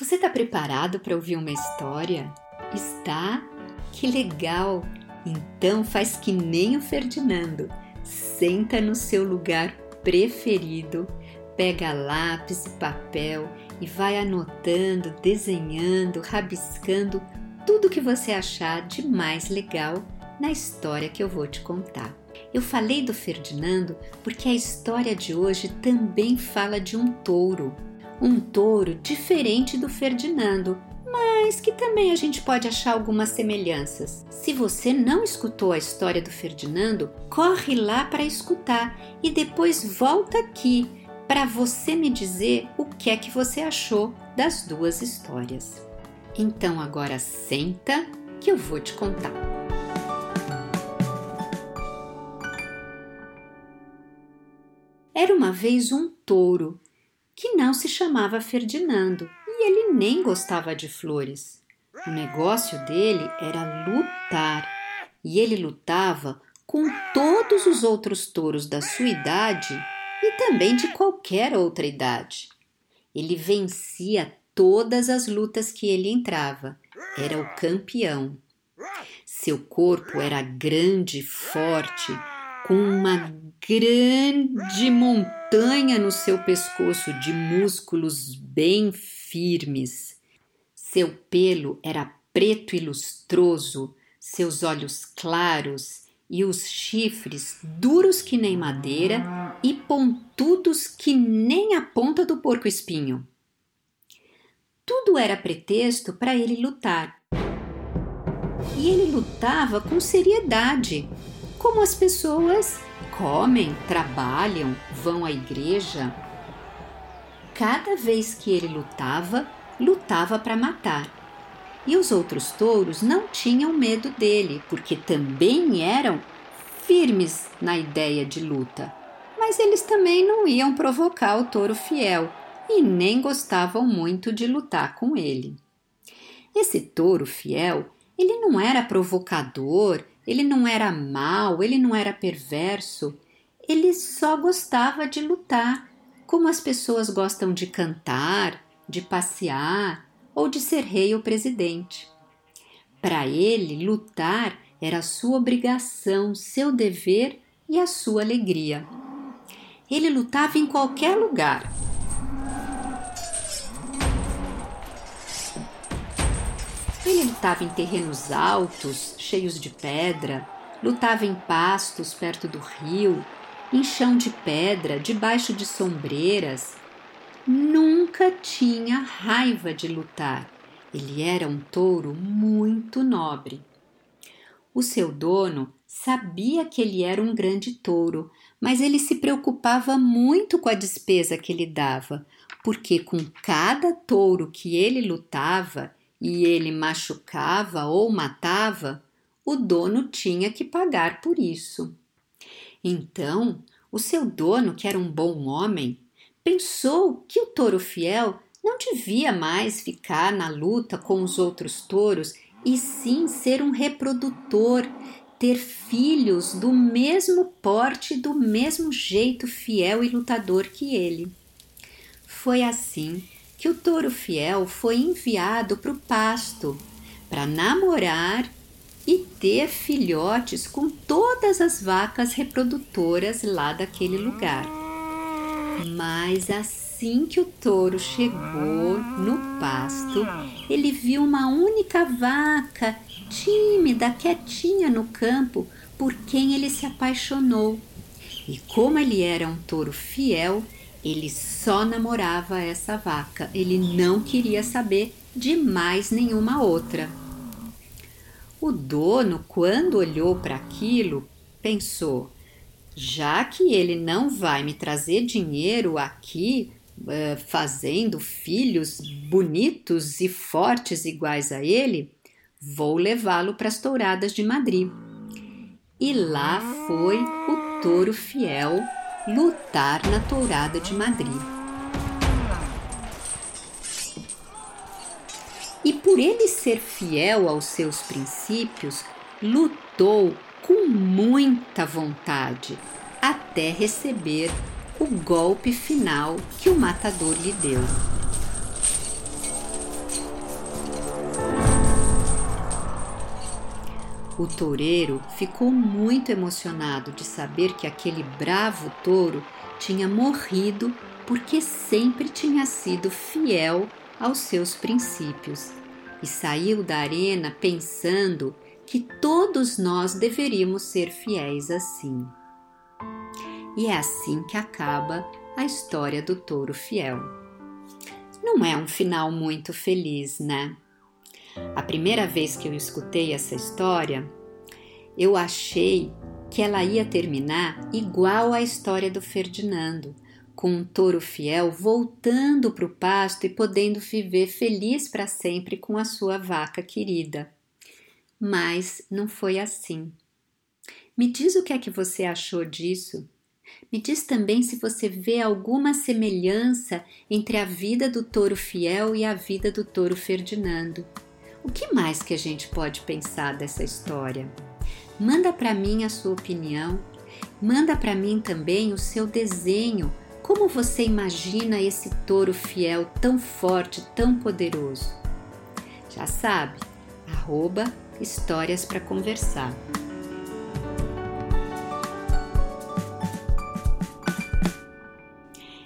Você está preparado para ouvir uma história? Está? Que legal! Então faz que nem o Ferdinando. Senta no seu lugar preferido, pega lápis e papel e vai anotando, desenhando, rabiscando tudo que você achar de mais legal na história que eu vou te contar. Eu falei do Ferdinando porque a história de hoje também fala de um touro um touro diferente do Ferdinando, mas que também a gente pode achar algumas semelhanças. Se você não escutou a história do Ferdinando, corre lá para escutar e depois volta aqui para você me dizer o que é que você achou das duas histórias. Então agora senta que eu vou te contar. Era uma vez um touro que não se chamava Ferdinando e ele nem gostava de flores. O negócio dele era lutar e ele lutava com todos os outros touros da sua idade e também de qualquer outra idade. Ele vencia todas as lutas que ele entrava, era o campeão. Seu corpo era grande, forte, com uma grande montanha no seu pescoço de músculos bem firmes. Seu pelo era preto e lustroso, seus olhos claros e os chifres duros que nem madeira e pontudos que nem a ponta do porco-espinho. Tudo era pretexto para ele lutar. E ele lutava com seriedade, como as pessoas comem, trabalham, vão à igreja. Cada vez que ele lutava, lutava para matar. E os outros touros não tinham medo dele, porque também eram firmes na ideia de luta. Mas eles também não iam provocar o touro fiel e nem gostavam muito de lutar com ele. Esse touro fiel, ele não era provocador ele não era mau, ele não era perverso, ele só gostava de lutar, como as pessoas gostam de cantar, de passear ou de ser rei ou presidente. Para ele, lutar era sua obrigação, seu dever e a sua alegria. Ele lutava em qualquer lugar, lutava em terrenos altos, cheios de pedra, lutava em pastos perto do rio, em chão de pedra, debaixo de sombreiras. Nunca tinha raiva de lutar. Ele era um touro muito nobre. O seu dono sabia que ele era um grande touro, mas ele se preocupava muito com a despesa que ele dava, porque com cada touro que ele lutava, e ele machucava ou matava, o dono tinha que pagar por isso. Então, o seu dono, que era um bom homem, pensou que o touro fiel não devia mais ficar na luta com os outros touros e sim ser um reprodutor, ter filhos do mesmo porte, do mesmo jeito fiel e lutador que ele. Foi assim que o touro fiel foi enviado para o pasto para namorar e ter filhotes com todas as vacas reprodutoras lá daquele lugar. Mas assim que o touro chegou no pasto, ele viu uma única vaca, tímida, quietinha no campo, por quem ele se apaixonou. E como ele era um touro fiel, ele só namorava essa vaca, ele não queria saber de mais nenhuma outra. O dono, quando olhou para aquilo, pensou: já que ele não vai me trazer dinheiro aqui, uh, fazendo filhos bonitos e fortes iguais a ele, vou levá-lo para as touradas de Madrid. E lá foi o touro fiel lutar na tourada de Madrid. E por ele ser fiel aos seus princípios, lutou com muita vontade até receber o golpe final que o matador lhe deu. O toureiro ficou muito emocionado de saber que aquele bravo touro tinha morrido porque sempre tinha sido fiel aos seus princípios e saiu da arena pensando que todos nós deveríamos ser fiéis assim. E é assim que acaba a história do touro fiel. Não é um final muito feliz, né? A primeira vez que eu escutei essa história, eu achei que ela ia terminar igual à história do Ferdinando, com um touro fiel voltando para o pasto e podendo viver feliz para sempre com a sua vaca querida. Mas não foi assim. Me diz o que é que você achou disso? Me diz também se você vê alguma semelhança entre a vida do touro fiel e a vida do touro Ferdinando. O que mais que a gente pode pensar dessa história? Manda para mim a sua opinião, manda para mim também o seu desenho, como você imagina esse touro fiel tão forte, tão poderoso. Já sabe, arroba Histórias para Conversar.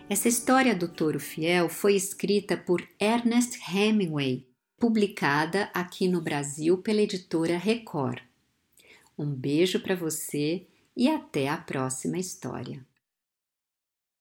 Essa história do touro fiel foi escrita por Ernest Hemingway publicada aqui no Brasil pela editora Record. Um beijo para você e até a próxima história.